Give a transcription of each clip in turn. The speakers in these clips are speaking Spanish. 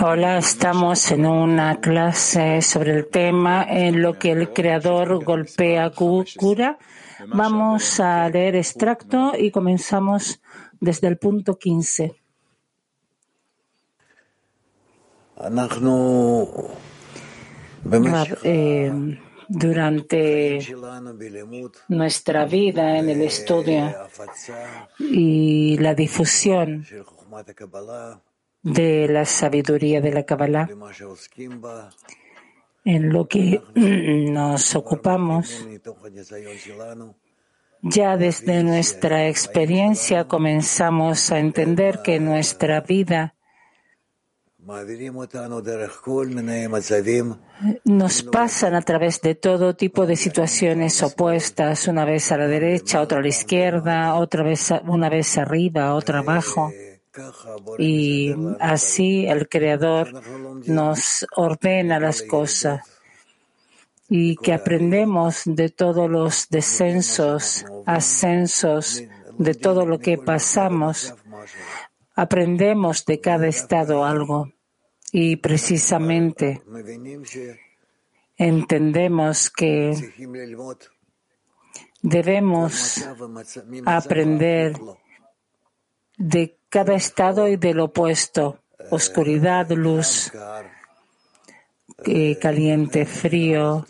Hola, estamos en una clase sobre el tema en lo que el creador golpea cura. Vamos a leer extracto y comenzamos desde el punto 15. Eh, durante nuestra vida en el estudio y la difusión de la sabiduría de la Kabbalah, en lo que nos ocupamos, ya desde nuestra experiencia comenzamos a entender que nuestra vida nos pasan a través de todo tipo de situaciones opuestas, una vez a la derecha, otra a la izquierda, otra vez una vez arriba, otra abajo. Y así el Creador nos ordena las cosas y que aprendemos de todos los descensos, ascensos, de todo lo que pasamos, aprendemos de cada estado algo y precisamente entendemos que debemos aprender de cada estado y del opuesto, oscuridad, luz, eh, caliente, frío,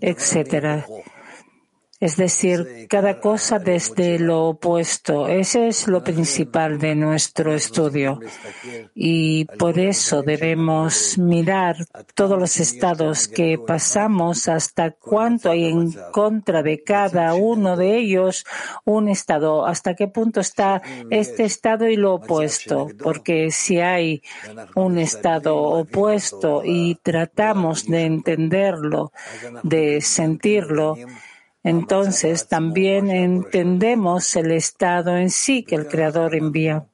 etcétera. Es decir, cada cosa desde lo opuesto. Ese es lo principal de nuestro estudio. Y por eso debemos mirar todos los estados que pasamos hasta cuánto hay en contra de cada uno de ellos un estado, hasta qué punto está este estado y lo opuesto. Porque si hay un estado opuesto y tratamos de entenderlo, de sentirlo, entonces también entendemos el estado en sí que el Creador envía.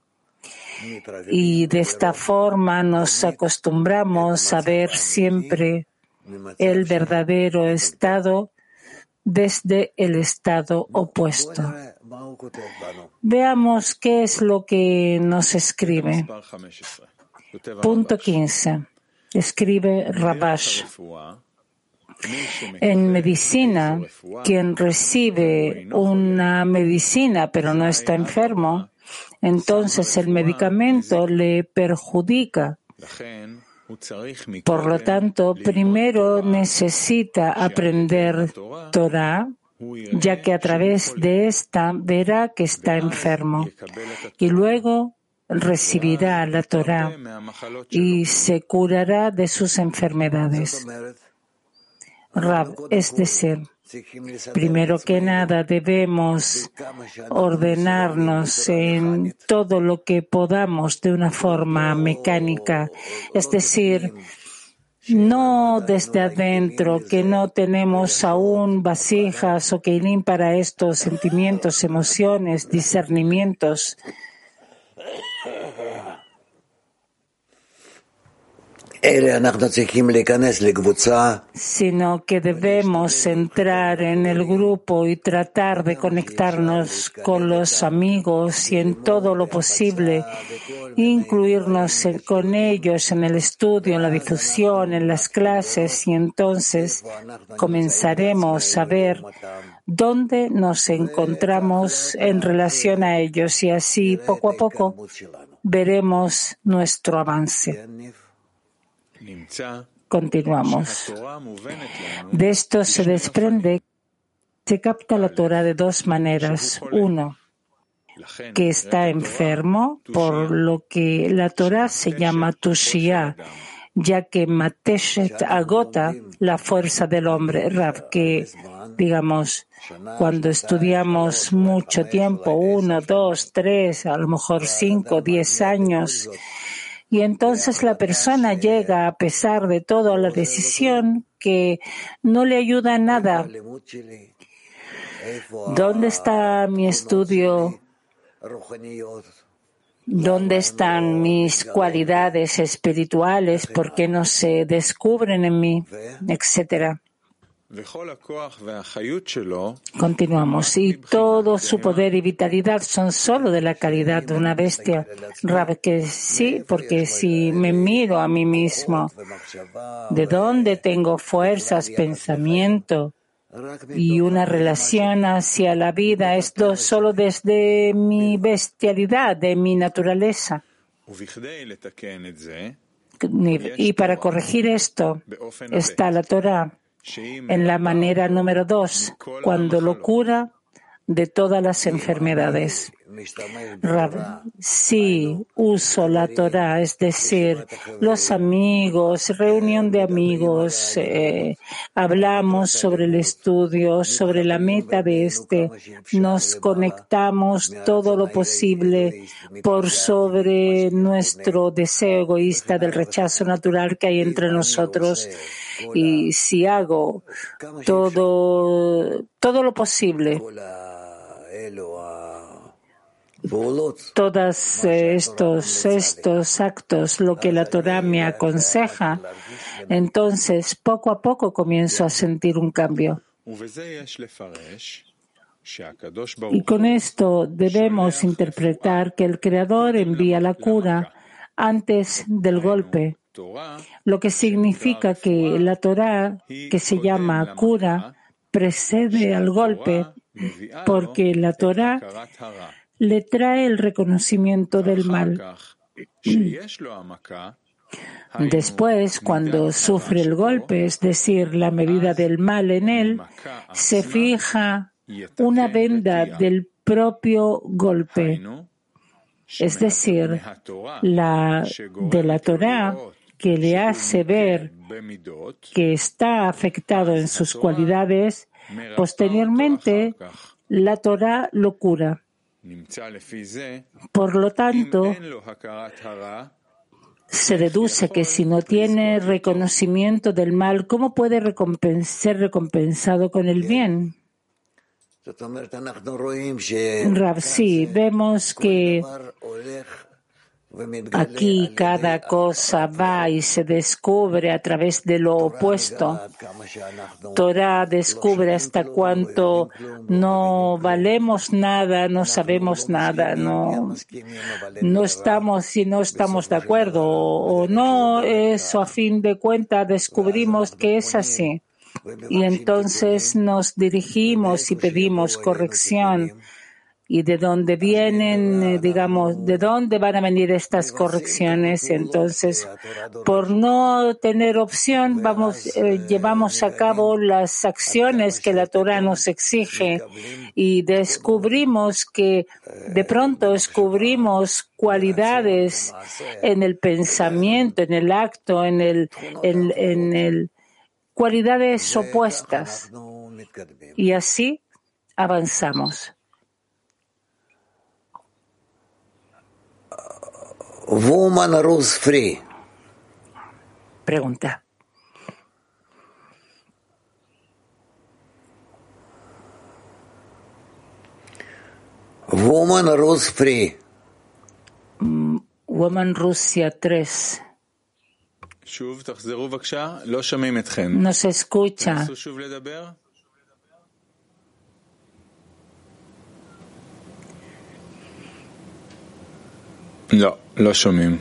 Y de esta forma nos acostumbramos a ver siempre el verdadero estado desde el estado opuesto. Veamos qué es lo que nos escribe. Punto 15. Escribe Rabash. En medicina, quien recibe una medicina pero no está enfermo, entonces el medicamento le perjudica. Por lo tanto, primero necesita aprender Torah, ya que a través de esta verá que está enfermo. Y luego recibirá la Torah y se curará de sus enfermedades. Rab, es decir, primero que nada debemos ordenarnos en todo lo que podamos de una forma mecánica, es decir, no desde adentro, que no tenemos aún vasijas o que para estos sentimientos, emociones, discernimientos sino que debemos entrar en el grupo y tratar de conectarnos con los amigos y en todo lo posible incluirnos con ellos en el estudio, en la difusión, en las clases y entonces comenzaremos a ver dónde nos encontramos en relación a ellos y así poco a poco veremos nuestro avance. Continuamos. De esto se desprende se capta la Torah de dos maneras. Uno, que está enfermo, por lo que la Torah se llama Tushia, ya que Mateshet agota la fuerza del hombre. Rav, que digamos, cuando estudiamos mucho tiempo, uno, dos, tres, a lo mejor cinco, diez años, y entonces la persona llega, a pesar de todo, a la decisión que no le ayuda en nada. ¿Dónde está mi estudio? ¿Dónde están mis cualidades espirituales? ¿Por qué no se descubren en mí? Etcétera. Continuamos. Y todo su poder y vitalidad son solo de la calidad de una bestia. Rab, que sí, porque si me miro a mí mismo, ¿de dónde tengo fuerzas, pensamiento y una relación hacia la vida? Esto solo desde mi bestialidad, de mi naturaleza. Y para corregir esto está la Torah en la manera número dos, cuando lo cura de todas las enfermedades. Sí, uso la Torah, es decir, los amigos, reunión de amigos, eh, hablamos sobre el estudio, sobre la meta de este, nos conectamos todo lo posible por sobre nuestro deseo egoísta del rechazo natural que hay entre nosotros. Y si hago todo, todo lo posible, todos estos, estos actos, lo que la Torah me aconseja, entonces poco a poco comienzo a sentir un cambio. Y con esto debemos interpretar que el Creador envía la cura antes del golpe, lo que significa que la Torah, que se llama cura, precede al golpe, porque la Torah le trae el reconocimiento del mal. Después, cuando sufre el golpe, es decir, la medida del mal en él, se fija una venda del propio golpe, es decir, la de la Torah que le hace ver que está afectado en sus cualidades, posteriormente la Torah lo cura. Por lo tanto, se deduce que si no tiene reconocimiento del mal, ¿cómo puede ser recompensado con el bien? Rav, sí, vemos que Aquí cada cosa va y se descubre a través de lo opuesto. Torah descubre hasta cuánto no valemos nada, no sabemos nada, no, no estamos y no estamos de acuerdo o no, eso a fin de cuentas descubrimos que es así. Y entonces nos dirigimos y pedimos corrección y de dónde vienen, eh, digamos, de dónde van a venir estas correcciones. Entonces, por no tener opción, vamos, eh, llevamos a cabo las acciones que la Torah nos exige y descubrimos que de pronto descubrimos cualidades en el pensamiento, en el acto, en el, en, en el, cualidades opuestas. Y así avanzamos. Woman Rus Free. Pregunta. Woman Rus Free. Mm, Woman Rusia 3. No se escucha. לא, לא שומעים.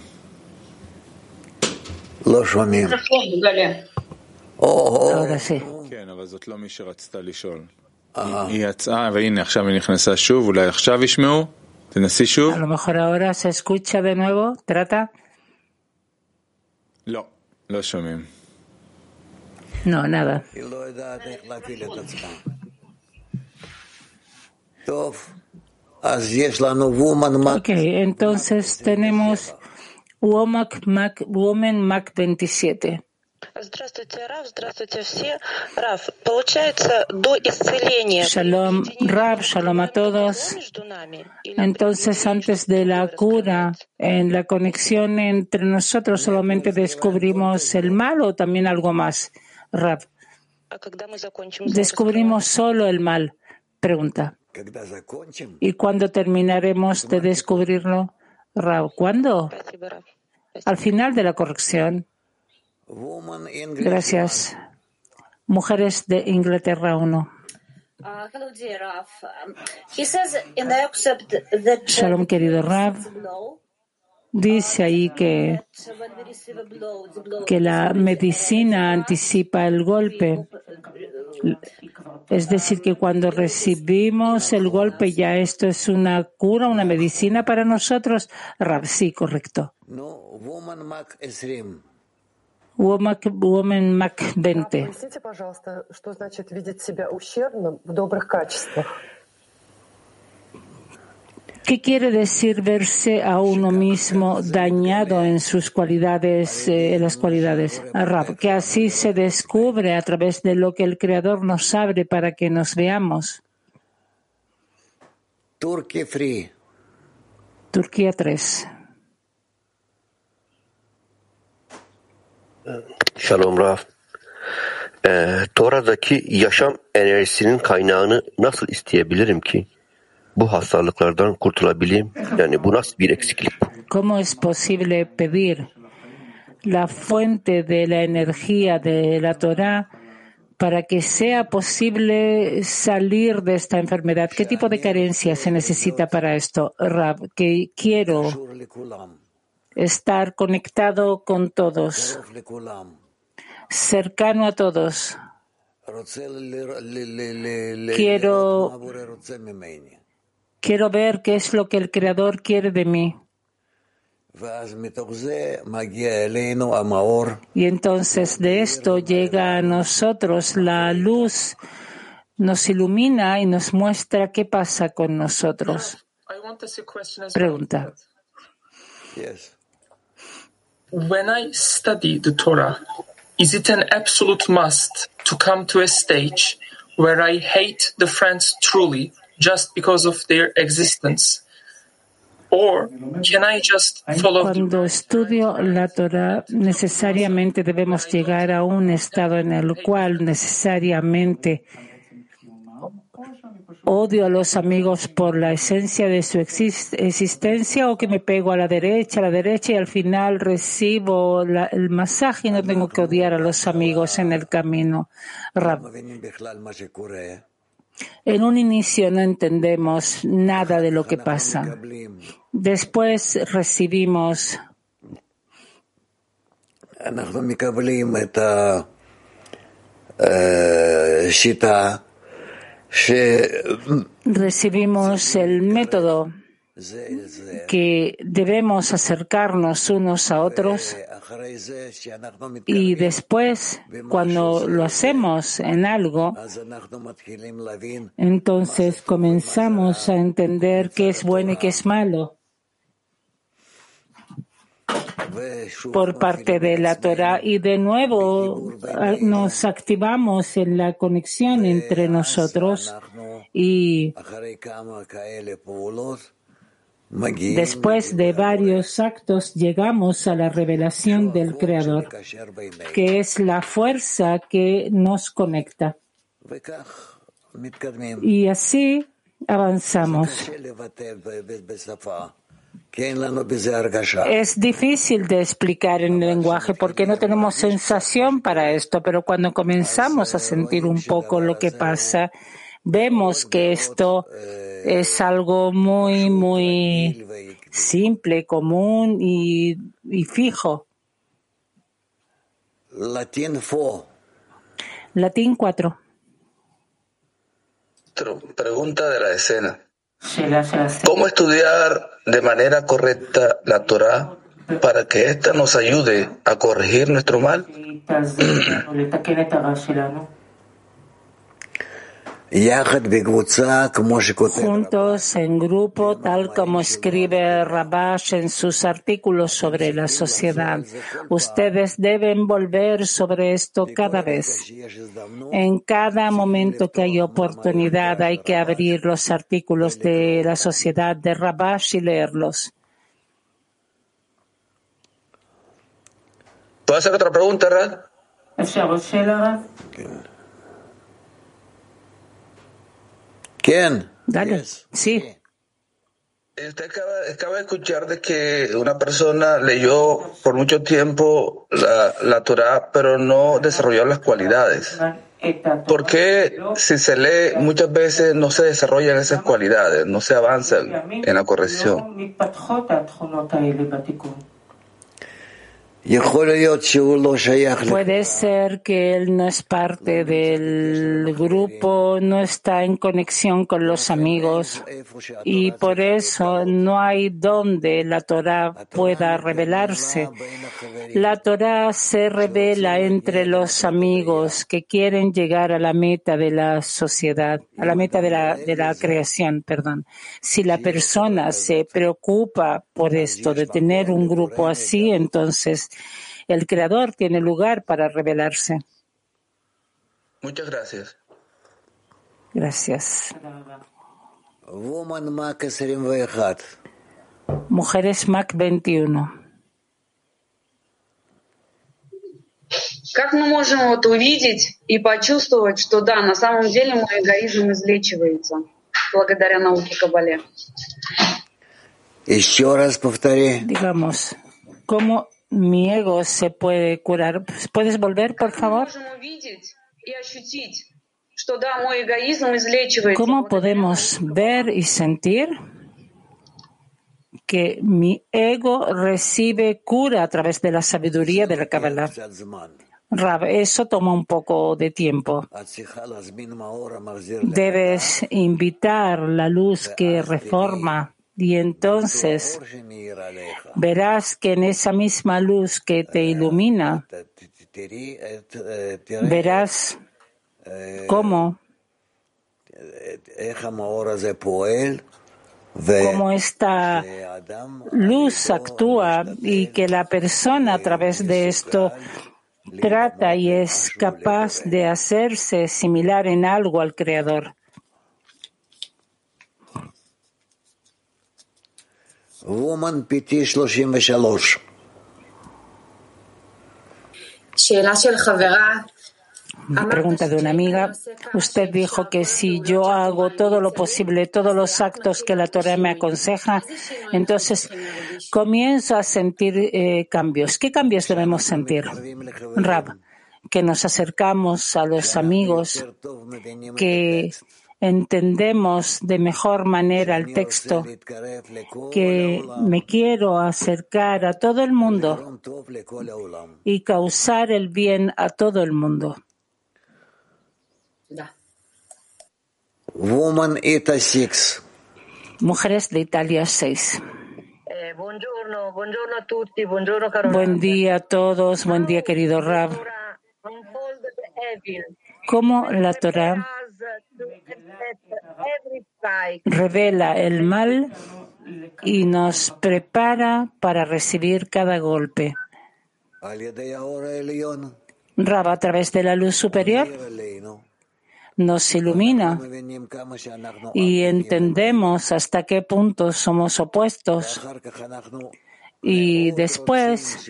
לא שומעים. כן, אבל זאת לא מי שרצתה לשאול. היא יצאה, והנה עכשיו היא נכנסה שוב, אולי עכשיו ישמעו? תנסי שוב. לא, לא שומעים. No, nada. טוב. Ok, entonces tenemos Woman Mac, Woman Mac 27. Shalom, Rav, shalom a todos. Entonces, antes de la cura, en la conexión entre nosotros, solamente descubrimos el mal o también algo más, Rav. Descubrimos solo el mal. Pregunta. ¿Y cuándo terminaremos de descubrirlo? ¿cuándo? Al final de la corrección. Gracias. Mujeres de Inglaterra 1. Uh, hello, dear Raf. Um, he says in the excerpt that Shalom, querido Rav. Dice ahí que, que la medicina anticipa el golpe. Es decir, que cuando recibimos el golpe ya esto es una cura, una medicina para nosotros. Rav, sí, correcto. Woman Mac 20. Woman, Woman Mac 20. ¿Qué quiere decir verse a uno mismo dañado en sus cualidades, eh, en las cualidades? Rab, que así se descubre a través de lo que el Creador nos abre para que nos veamos. Turkey Free. Turquía 3. Shalom Rav. Ee, Tora'daki yaşam enerjisinin kaynağını nasıl isteyebilirim ki ¿Cómo es posible pedir la fuente de la energía de la Torah para que sea posible salir de esta enfermedad? ¿Qué tipo de carencia se necesita para esto, Rab? Que quiero estar conectado con todos, cercano a todos. Quiero Quiero ver qué es lo que el Creador quiere de mí. Y entonces de esto llega a nosotros la luz, nos ilumina y nos muestra qué pasa con nosotros. Pregunta. When I study the Torah, is it an absolute must to come to a stage where I hate the friends truly just because of their existence? Or can I just follow the Cuando estudio la Torah, necesariamente debemos llegar a un estado en el cual necesariamente odio a los amigos por la esencia de su exis- existencia o que me pego a la derecha, a la derecha y al final recibo la- el masaje y no tengo que odiar a los amigos en el camino. Rab, en un inicio no entendemos nada de lo que pasa. Después recibimos recibimos el método que debemos acercarnos unos a otros y después, cuando lo hacemos en algo, entonces comenzamos a entender qué es bueno y qué es malo por parte de la Torah. Y de nuevo ah, nos activamos en la conexión entre nosotros y Después de varios actos llegamos a la revelación del Creador, que es la fuerza que nos conecta. Y así avanzamos. Es difícil de explicar en el lenguaje porque no tenemos sensación para esto, pero cuando comenzamos a sentir un poco lo que pasa, vemos que esto es algo muy, muy simple, común y, y fijo. Latín fo, Latín 4. Tro- Pregunta de la escena. ¿Cómo estudiar de manera correcta la Torah para que ésta nos ayude a corregir nuestro mal? juntos en grupo, tal como escribe Rabash en sus artículos sobre la sociedad. Ustedes deben volver sobre esto cada vez. En cada momento que hay oportunidad hay que abrir los artículos de la sociedad de Rabash y leerlos. ¿Puedo hacer otra pregunta, Rad? כן, Dale. Sí. Usted acaba, acaba de escuchar de que una persona leyó por mucho tiempo la, la Torah, pero no desarrolló las cualidades. ¿Por qué si se lee muchas veces no se desarrollan esas cualidades, no se avanzan en la corrección? Puede ser que él no es parte del grupo, no está en conexión con los amigos y por eso no hay donde la Torah pueda revelarse. La Torah se revela entre los amigos que quieren llegar a la meta de la sociedad, a la meta de la, de la creación, perdón. Si la persona se preocupa por esto, de tener un grupo así, entonces el Creador tiene lugar para revelarse. Muchas gracias. Gracias. Mujeres Mac 21. Как мы можем вот увидеть и почувствовать, что да, на самом деле мой эгоизм излечивается благодаря науке Кабале? Еще раз повтори. Digamos, ¿cómo mi ego se puede curar. ¿Puedes volver, por favor? ¿Cómo podemos ver y sentir que mi ego recibe cura a través de la sabiduría de la Kabbalah? Rab, eso toma un poco de tiempo. Debes invitar la luz que reforma y entonces verás que en esa misma luz que te ilumina, verás cómo, cómo esta luz actúa y que la persona a través de esto trata y es capaz de hacerse similar en algo al Creador. Woman PT 33. Pregunta de una amiga. Usted dijo que si yo hago todo lo posible, todos los actos que la Torah me aconseja, entonces comienzo a sentir eh, cambios. ¿Qué cambios debemos sentir? Rab, que nos acercamos a los amigos, que entendemos de mejor manera el texto, que me quiero acercar a todo el mundo y causar el bien a todo el mundo. Mujeres de Italia 6. Buen día a todos, buen día querido Rab. ¿Cómo la Torah revela el mal y nos prepara para recibir cada golpe. Raba a través de la luz superior nos ilumina y entendemos hasta qué punto somos opuestos. Y después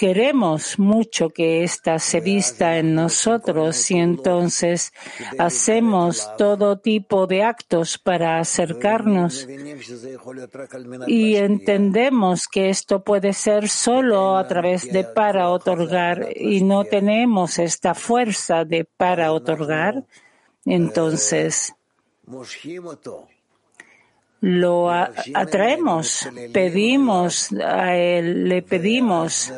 queremos mucho que ésta se vista en nosotros y entonces hacemos todo tipo de actos para acercarnos. Y entendemos que esto puede ser solo a través de para otorgar y no tenemos esta fuerza de para otorgar, entonces lo atraemos, pedimos a él, le pedimos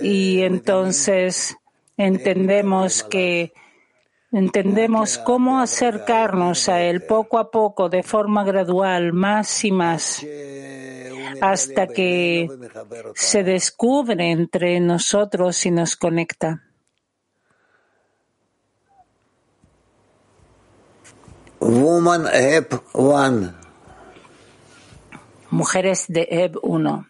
y entonces entendemos que entendemos cómo acercarnos a él poco a poco, de forma gradual, más y más, hasta que se descubre entre nosotros y nos conecta. Woman One mujeres de EB 1.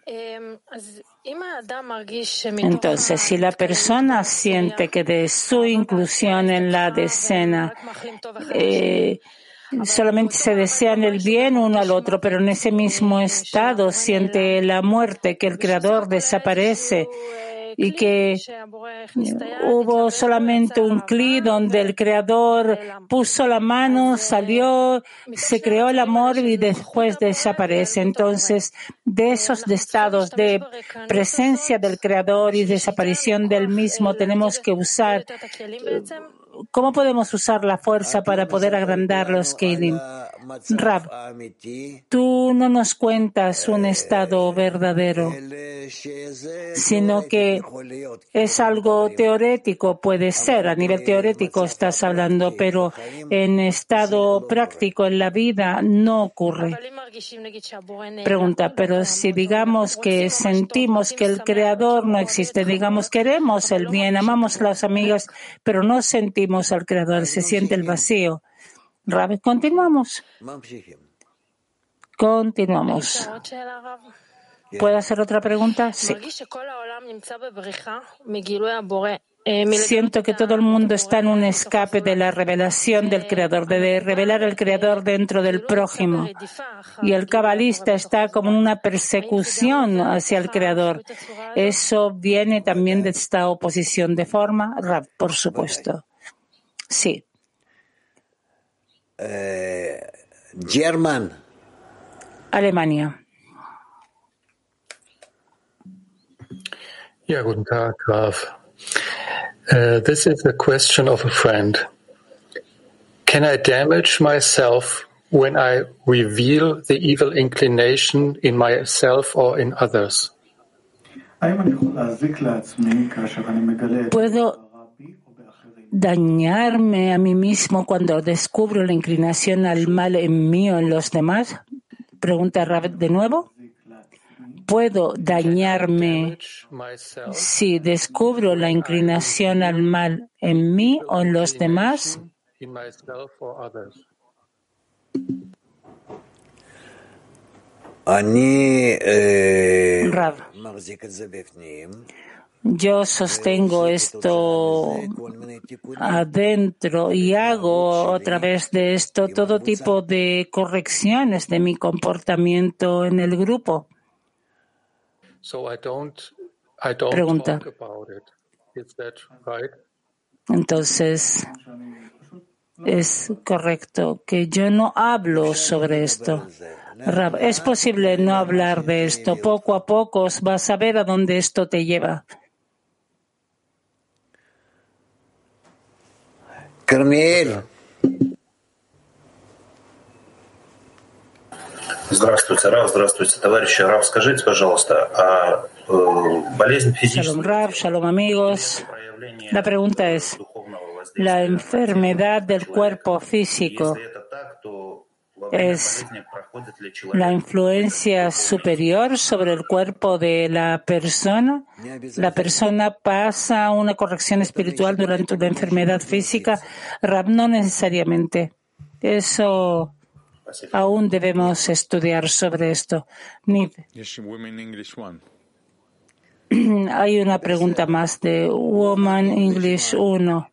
Entonces, si la persona siente que de su inclusión en la decena eh, solamente se desean el bien uno al otro, pero en ese mismo estado siente la muerte, que el Creador desaparece y que hubo solamente un clic donde el Creador puso la mano, salió, se creó el amor y después desaparece. Entonces, de esos estados de presencia del Creador y desaparición del mismo, tenemos que usar ¿Cómo podemos usar la fuerza para poder agrandar los Kelim? Rab, tú no nos cuentas un estado verdadero, sino que es algo teorético, puede ser, a nivel teorético estás hablando, pero en estado práctico en la vida no ocurre. Pregunta, pero si digamos que sentimos que el Creador no existe, digamos queremos el bien, amamos a las amigas, pero no sentimos al Creador, se siente el vacío. Rabi, continuamos. Continuamos. ¿Puedo hacer otra pregunta? Sí. Siento que todo el mundo está en un escape de la revelación del Creador, de revelar el Creador dentro del prójimo. Y el cabalista está como en una persecución hacia el Creador. Eso viene también de esta oposición de forma, por supuesto. Sí. Eh, German. Alemania. Ja, guten Tag, Graf. Uh, this is a question of a friend. Can I damage myself when I reveal the evil inclination in myself or in others? ¿Puedo dañarme a mí mismo cuando descubro la inclinación al mal en mí o en los demás? Pregunta Rabbit de nuevo. ¿Puedo dañarme si descubro la inclinación al mal en mí o en los demás? Rav. Yo sostengo esto adentro y hago a través de esto todo tipo de correcciones de mi comportamiento en el grupo. Pregunta. Entonces, es correcto que yo no hablo sobre esto. Es posible no hablar de esto. Poco a poco vas a ver a dónde esto te lleva. Здравствуйте, Рав, здравствуйте, товарищи. Рав, скажите, пожалуйста, а э, болезнь физическая... Shalom, amigos. La pregunta es, la enfermedad del cuerpo físico es la influencia superior sobre el cuerpo de la persona. La persona pasa una corrección espiritual durante una enfermedad física. Rab, no necesariamente. Eso aún debemos estudiar sobre esto. Hay una pregunta más de Woman English 1.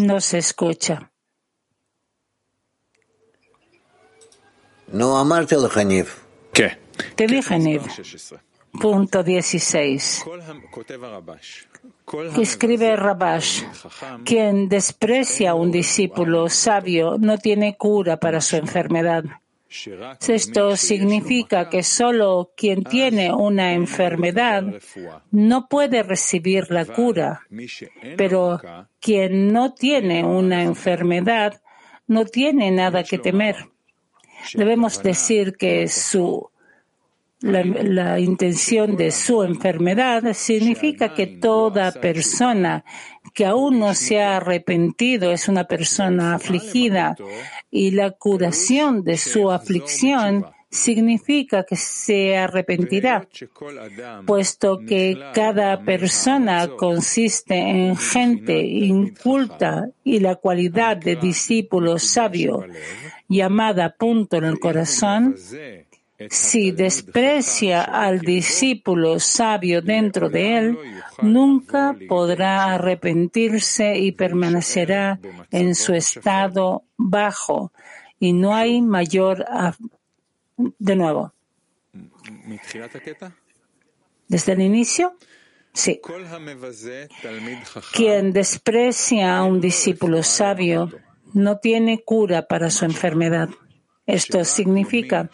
No se escucha. No, amarte ¿Qué? Te dije, Niv. Punto 16. Escribe Rabash, quien desprecia a un discípulo sabio no tiene cura para su enfermedad. Esto significa que solo quien tiene una enfermedad no puede recibir la cura, pero quien no tiene una enfermedad no tiene nada que temer. Debemos decir que su la, intención de su enfermedad significa que toda persona que aún no se ha arrepentido es una persona afligida y la curación de su aflicción significa que se arrepentirá, puesto que cada persona consiste en gente inculta y la cualidad de discípulo sabio llamada punto en el corazón Si desprecia al discípulo sabio dentro de él, nunca podrá arrepentirse y permanecerá en su estado bajo. Y no hay mayor. De nuevo. ¿Desde el inicio? Sí. Quien desprecia a un discípulo sabio no tiene cura para su enfermedad. Esto significa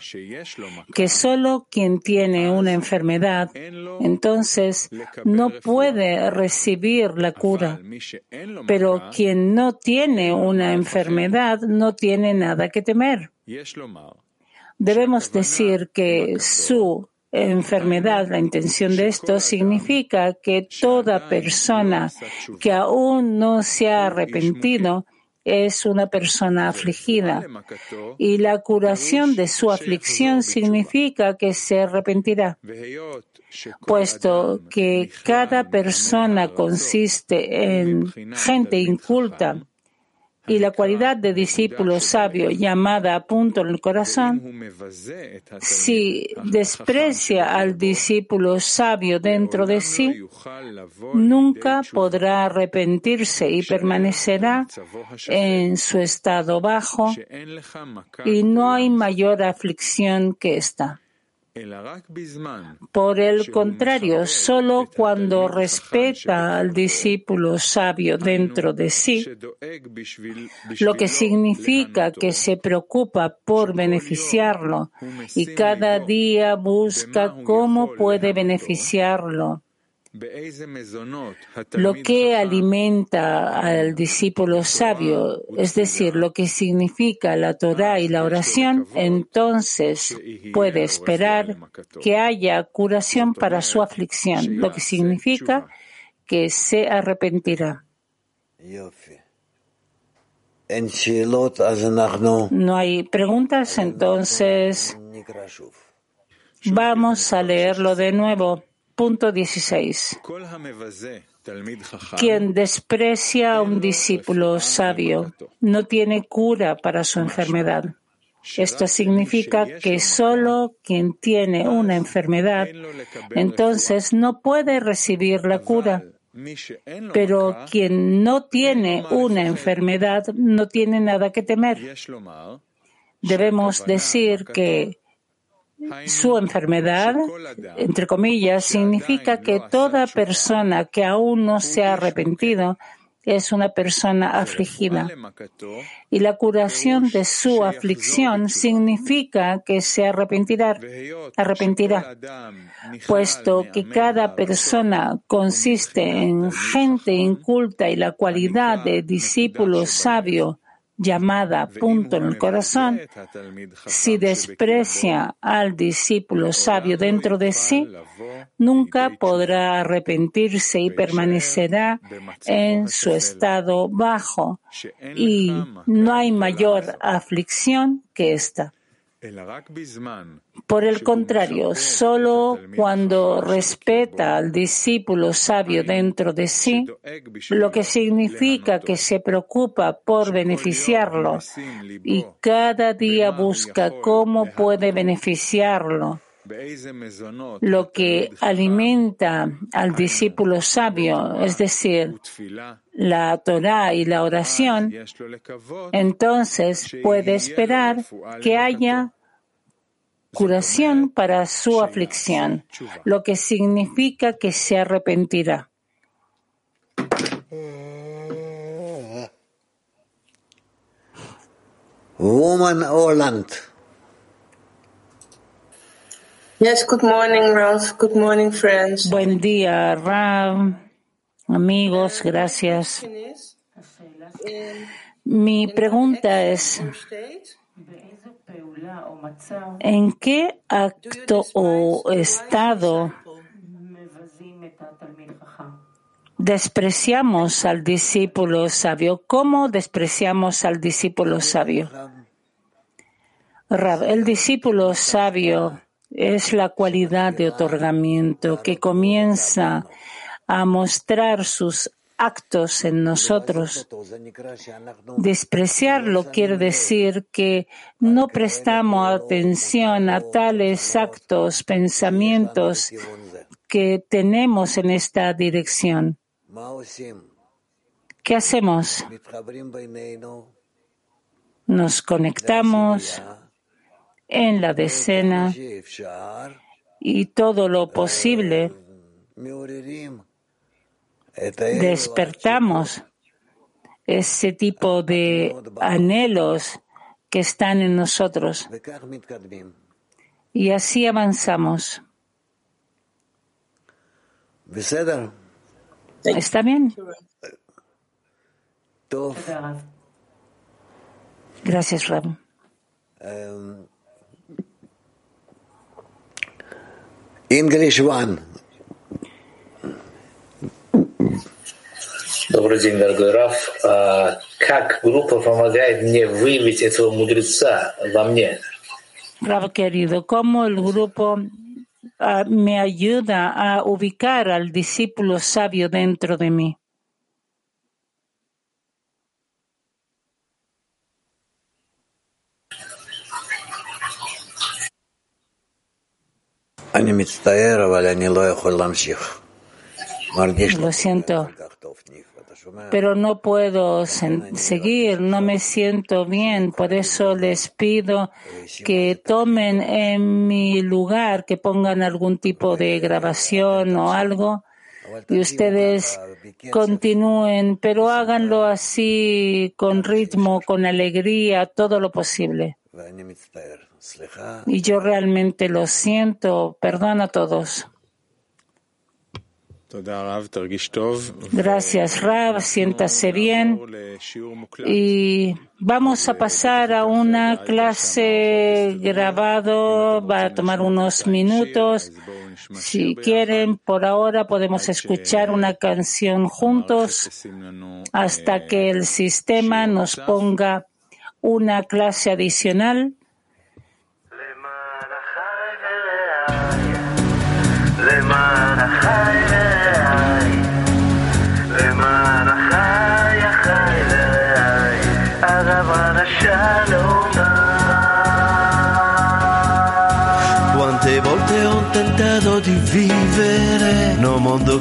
que solo quien tiene una enfermedad, entonces no puede recibir la cura. Pero quien no tiene una enfermedad no tiene nada que temer. Debemos decir que su enfermedad, la intención de esto significa que toda persona que aún no se ha arrepentido es una persona afligida. Y la curación de su aflicción significa que se arrepentirá, puesto que cada persona consiste en gente inculta y la cualidad de discípulo sabio llamada a punto en el corazón, si desprecia al discípulo sabio dentro de sí, nunca podrá arrepentirse y permanecerá en su estado bajo y no hay mayor aflicción que esta. Por el contrario, solo cuando respeta al discípulo sabio dentro de sí, lo que significa que se preocupa por beneficiarlo y cada día busca cómo puede beneficiarlo lo que alimenta al discípulo sabio, es decir, lo que significa la Torah y la oración, entonces puede esperar que haya curación para su aflicción, lo que significa que se arrepentirá. No hay preguntas, entonces vamos a leerlo de nuevo. Punto 16. Quien desprecia a un discípulo sabio no tiene cura para su enfermedad. Esto significa que solo quien tiene una enfermedad entonces no puede recibir la cura. Pero quien no tiene una enfermedad no tiene nada que temer. Debemos decir que su enfermedad, entre comillas, significa que toda persona que aún no se ha arrepentido es una persona afligida. Y la curación de su aflicción significa que se arrepentirá, arrepentirá, puesto que cada persona consiste en gente inculta y la cualidad de discípulo sabio llamada punto en el corazón, si desprecia al discípulo sabio dentro de sí, nunca podrá arrepentirse y permanecerá en su estado bajo, y no hay mayor aflicción que esta. Por el contrario, solo cuando respeta al discípulo sabio dentro de sí, lo que significa que se preocupa por beneficiarlo y cada día busca cómo puede beneficiarlo, lo que alimenta al discípulo sabio, es decir, la Torah y la oración, entonces puede esperar que haya curación para su aflicción, lo que significa que se arrepentirá. Woman Orland. Yes, good morning, Ralph. Good morning, friends. Buen día, Rav. Amigos, gracias. Mi pregunta es, ¿en qué acto o estado despreciamos al discípulo sabio? ¿Cómo despreciamos al discípulo sabio? el discípulo sabio es la cualidad de otorgamiento que comienza a mostrar sus actos en nosotros. Despreciarlo quiere decir que no prestamos atención a tales actos, pensamientos que tenemos en esta dirección. ¿Qué hacemos? Nos conectamos en la decena y todo lo posible. Despertamos ese tipo de anhelos que están en nosotros. Y así avanzamos. ¿Está bien? Gracias, Ram. English one. Добрый день, дорогой Раф. Как группа помогает мне выявить этого мудреца во мне? Rav querido, ¿cómo el grupo uh, me ayuda a ubicar al discípulo sabio dentro de mí? Lo siento, pero no puedo seguir, no me siento bien, por eso les pido que tomen en mi lugar, que pongan algún tipo de grabación o algo y ustedes continúen, pero háganlo así, con ritmo, con alegría, todo lo posible. Y yo realmente lo siento. Perdón a todos. Gracias, Rav. Siéntase bien. Y vamos a pasar a una clase grabado. Va a tomar unos minutos. Si quieren, por ahora podemos escuchar una canción juntos hasta que el sistema nos ponga una clase adicional.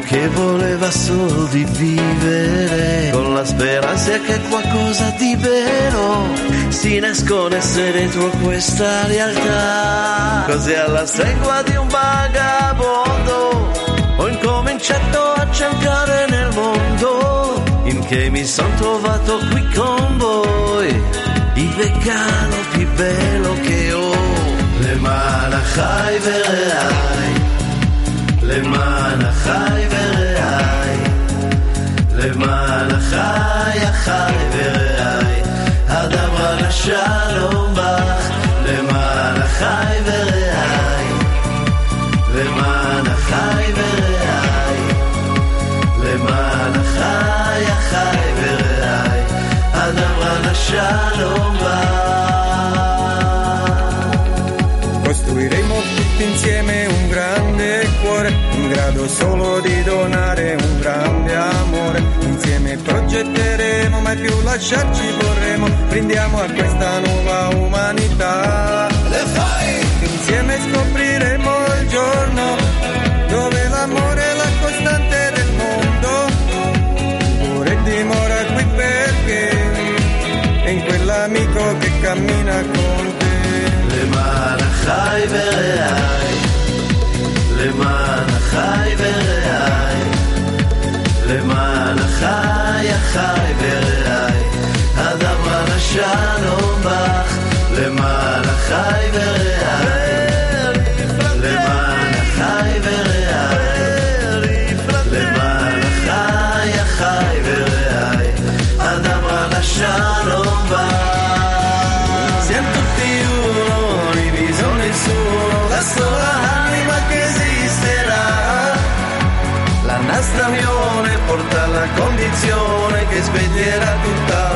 che voleva solo di vivere con la speranza che qualcosa di vero si nascondesse dentro questa realtà. Così alla stregua di un vagabondo ho incominciato a cercare nel mondo in che mi sono trovato qui con voi il veggano più bello che ho. Le malachai vereai למען החי ורעי, למען החי החי ורעי, הדברה לשלום בך, למען החי ורעי, למען החי ורעי, למען החי החי ורעי, הדברה לשלום in grado solo di donare un grande amore. Insieme progetteremo, mai più lasciarci vorremmo. Brindiamo a questa nuova umanità. Le fai! Insieme scopriremo il giorno dove l'amore è la costante del mondo. Pure dimora qui perché è in quell'amico che cammina con te. למען החי ורעי, למען החי ורעי, למען החי החי ורעי, הדבר לשלום בך, למען החי ורעי, Unione porta alla condizione che sveglierà tutta